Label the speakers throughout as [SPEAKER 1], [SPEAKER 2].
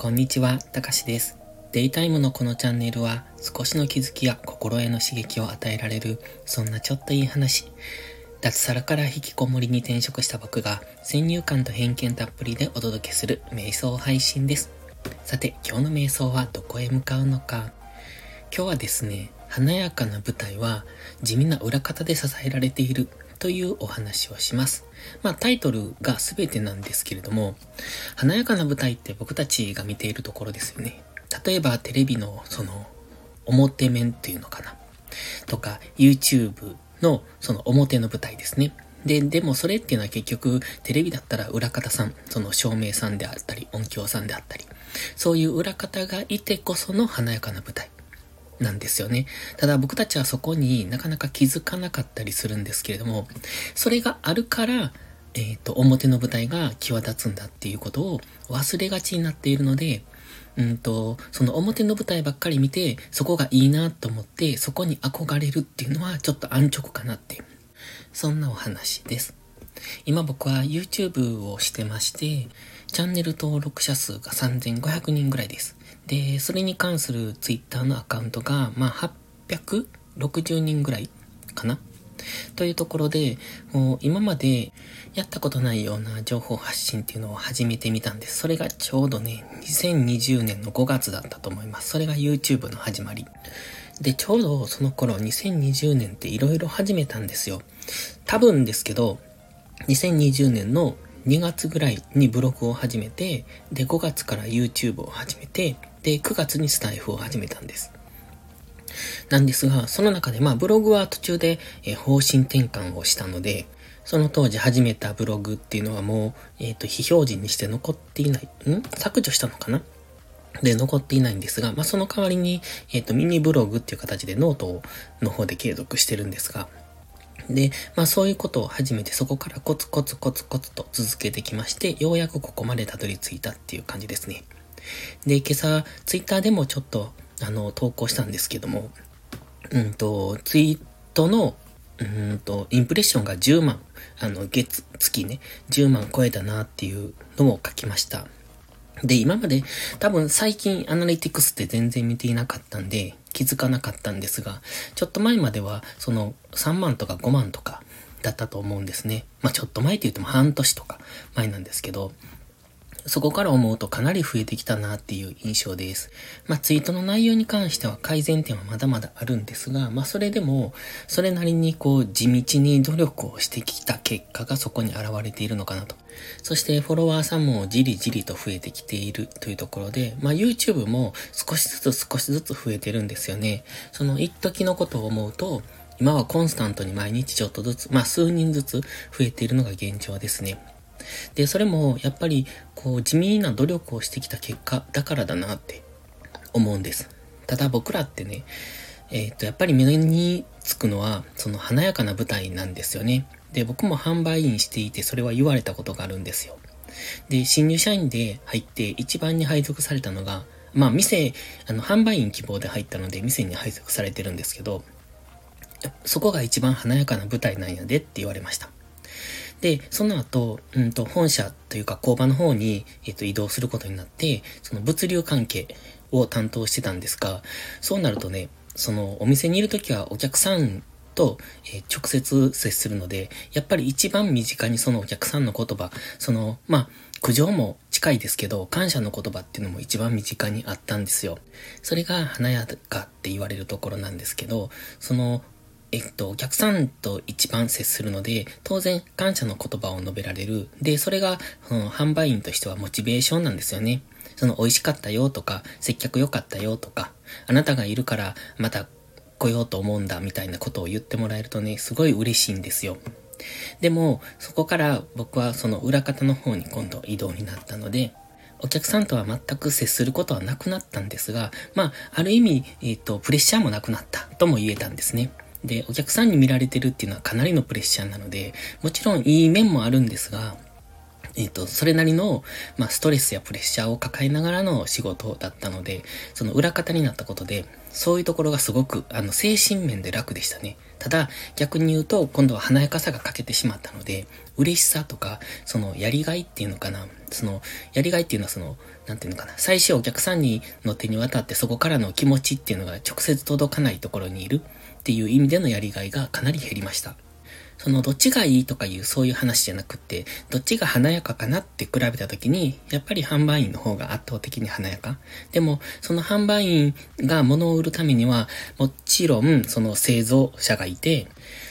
[SPEAKER 1] こんにちは、たかしです。デイタイムのこのチャンネルは少しの気づきや心への刺激を与えられる、そんなちょっといい話。脱サラから引きこもりに転職した僕が先入観と偏見たっぷりでお届けする瞑想配信です。さて、今日の瞑想はどこへ向かうのか。今日はですね、華やかな舞台は地味な裏方で支えられているというお話をします。まあタイトルが全てなんですけれども、華やかな舞台って僕たちが見ているところですよね。例えばテレビのその表面っていうのかな。とか YouTube のその表の舞台ですね。で、でもそれっていうのは結局テレビだったら裏方さん、その照明さんであったり音響さんであったり、そういう裏方がいてこその華やかな舞台。なんですよね。ただ僕たちはそこになかなか気づかなかったりするんですけれども、それがあるから、えっ、ー、と、表の舞台が際立つんだっていうことを忘れがちになっているので、うんと、その表の舞台ばっかり見て、そこがいいなと思って、そこに憧れるっていうのはちょっと安直かなっていう、そんなお話です。今僕は YouTube をしてまして、チャンネル登録者数が3500人ぐらいです。で、それに関する Twitter のアカウントが、まあ、860人ぐらいかなというところで、もう今までやったことないような情報発信っていうのを始めてみたんです。それがちょうどね、2020年の5月だったと思います。それが YouTube の始まり。で、ちょうどその頃2020年って色々始めたんですよ。多分ですけど、2020年の2月ぐらいにブログを始めて、で、5月から YouTube を始めて、で、9月にスタイフを始めたんです。なんですが、その中でまあブログは途中で、え方針転換をしたので、その当時始めたブログっていうのはもう、えっ、ー、と、非表示にして残っていない、ん？削除したのかな？で、残っていないんですが、まあ、その代わりに、えっ、ー、と、ミニブログっていう形でノートの方で継続してるんですが、で、まあそういうことを始めてそこからコツコツコツコツと続けてきまして、ようやくここまでたどり着いたっていう感じですね。で、今朝、ツイッターでもちょっと、あの、投稿したんですけども、うんと、ツイートの、うんと、インプレッションが10万、あの、月、月ね、10万超えたなっていうのを書きました。で、今まで多分最近アナリティクスって全然見ていなかったんで気づかなかったんですが、ちょっと前まではその3万とか5万とかだったと思うんですね。まあちょっと前って言っても半年とか前なんですけど、そこから思うとかなり増えてきたなっていう印象です。まあツイートの内容に関しては改善点はまだまだあるんですが、まあそれでも、それなりにこう地道に努力をしてきた結果がそこに現れているのかなと。そしてフォロワーさんもじりじりと増えてきているというところで、まあ YouTube も少しずつ少しずつ増えてるんですよね。その一時のことを思うと、今はコンスタントに毎日ちょっとずつ、まあ数人ずつ増えているのが現状ですね。で、それもやっぱりこう地味な努力をしてきた結果だからだなって思うんです。ただ僕らってね、えっ、ー、と、やっぱり目につくのは、その華やかな舞台なんですよね。で、僕も販売員していて、それは言われたことがあるんですよ。で、新入社員で入って一番に配属されたのが、まあ、店、あの、販売員希望で入ったので、店に配属されてるんですけど、そこが一番華やかな舞台なんやでって言われました。で、その後、うんと、本社というか工場の方に、えっ、と、移動することになって、その物流関係を担当してたんですが、そうなるとね、そのお店にいるときはお客さんと、え、直接接するので、やっぱり一番身近にそのお客さんの言葉、その、まあ、苦情も近いですけど、感謝の言葉っていうのも一番身近にあったんですよ。それが華やかって言われるところなんですけど、その、えっと、お客さんと一番接するので、当然感謝の言葉を述べられる。で、それが、うん、販売員としてはモチベーションなんですよね。その美味しかったよとか、接客良かったよとか、あなたがいるからまた来ようと思うんだみたいなことを言ってもらえるとね、すごい嬉しいんですよ。でも、そこから僕はその裏方の方に今度移動になったので、お客さんとは全く接することはなくなったんですが、まあ、ある意味、えっ、と、プレッシャーもなくなったとも言えたんですね。で、お客さんに見られてるっていうのはかなりのプレッシャーなので、もちろんいい面もあるんですが、えっ、と、それなりの、まあ、ストレスやプレッシャーを抱えながらの仕事だったので、その裏方になったことで、そういうところがすごく、あの、精神面で楽でしたね。ただ、逆に言うと、今度は華やかさが欠けてしまったので、嬉しさとか、その、やりがいっていうのかな。その、やりがいっていうのはその、なんていうのかな。最初お客さんにの手に渡ってそこからの気持ちっていうのが直接届かないところにいるっていう意味でのやりがいがかなり減りました。そのどっちがいいとかいうそういう話じゃなくって、どっちが華やかかなって比べた時に、やっぱり販売員の方が圧倒的に華やか。でも、その販売員が物を売るためには、もちろんその製造者がいて、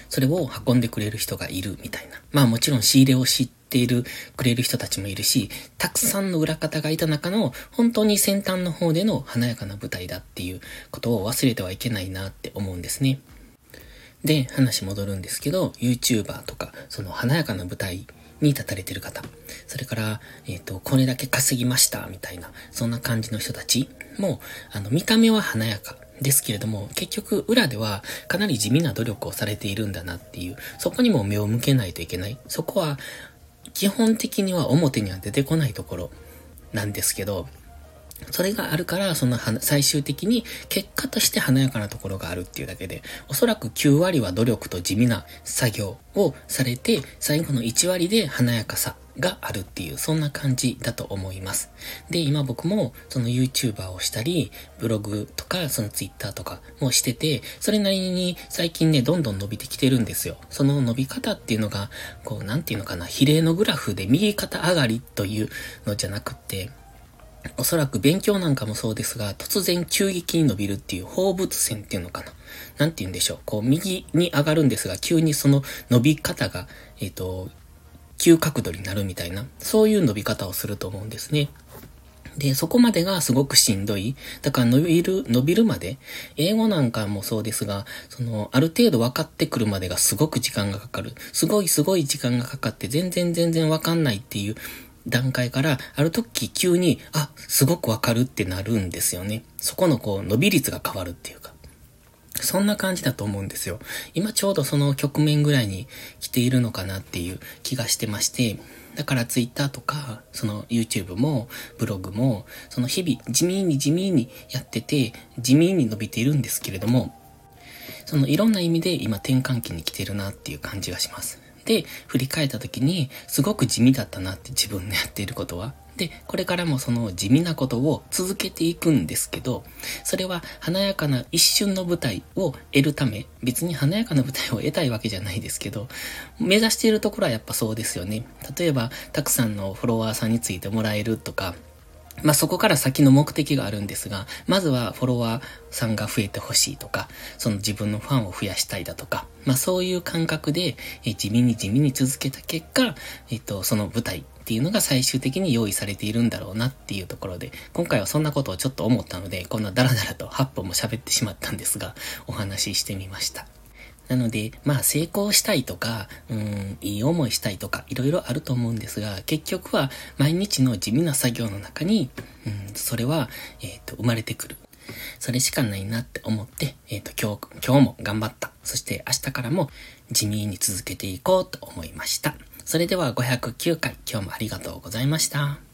[SPEAKER 1] それを運んでくれる人がいるみたいな。まあもちろん仕入れを知っている、くれる人たちもいるし、たくさんの裏方がいた中の本当に先端の方での華やかな舞台だっていうことを忘れてはいけないなって思うんですね。で、話戻るんですけど、YouTuber とか、その華やかな舞台に立たれてる方、それから、えっ、ー、と、これだけ稼ぎました、みたいな、そんな感じの人たちも、あの、見た目は華やかですけれども、結局、裏ではかなり地味な努力をされているんだなっていう、そこにも目を向けないといけない。そこは、基本的には表には出てこないところなんですけど、それがあるから、その最終的に結果として華やかなところがあるっていうだけで、おそらく9割は努力と地味な作業をされて、最後の1割で華やかさがあるっていう、そんな感じだと思います。で、今僕もその YouTuber をしたり、ブログとか、その Twitter とかもしてて、それなりに最近ね、どんどん伸びてきてるんですよ。その伸び方っていうのが、こう、なんていうのかな、比例のグラフで右肩上がりというのじゃなくて、おそらく勉強なんかもそうですが、突然急激に伸びるっていう放物線っていうのかな。なんて言うんでしょう。こう、右に上がるんですが、急にその伸び方が、えっ、ー、と、急角度になるみたいな、そういう伸び方をすると思うんですね。で、そこまでがすごくしんどい。だから伸びる、伸びるまで、英語なんかもそうですが、その、ある程度分かってくるまでがすごく時間がかかる。すごいすごい時間がかかって全然全然分かんないっていう段階から、ある時急に、あ、すごくわかるってなるんですよね。そこのこう、伸び率が変わるっていうか。そんな感じだと思うんですよ。今ちょうどその局面ぐらいに来ているのかなっていう気がしてまして、だから Twitter とか、その YouTube も、ブログも、その日々地味に地味にやってて、地味に伸びているんですけれども、そのいろんな意味で今転換期に来てるなっていう感じがします。で、振り返った時に、すごく地味だったなって自分のやっていることは。で、これからもその地味なことを続けていくんですけど、それは華やかな一瞬の舞台を得るため、別に華やかな舞台を得たいわけじゃないですけど、目指しているところはやっぱそうですよね。例えば、たくさんのフォロワーさんについてもらえるとか、まあ、そこから先の目的があるんですが、まずはフォロワーさんが増えてほしいとか、その自分のファンを増やしたいだとか、まあ、そういう感覚で、え地味に地味に続けた結果、えっと、その舞台っていうのが最終的に用意されているんだろうなっていうところで、今回はそんなことをちょっと思ったので、こんなダラダラと8分も喋ってしまったんですが、お話ししてみました。なので、まあ成功したいとか、うん、いい思いしたいとか、いろいろあると思うんですが、結局は毎日の地味な作業の中に、うん、それは、えっ、ー、と、生まれてくる。それしかないなって思って、えっ、ー、と、今日、今日も頑張った。そして明日からも地味に続けていこうと思いました。それでは509回、今日もありがとうございました。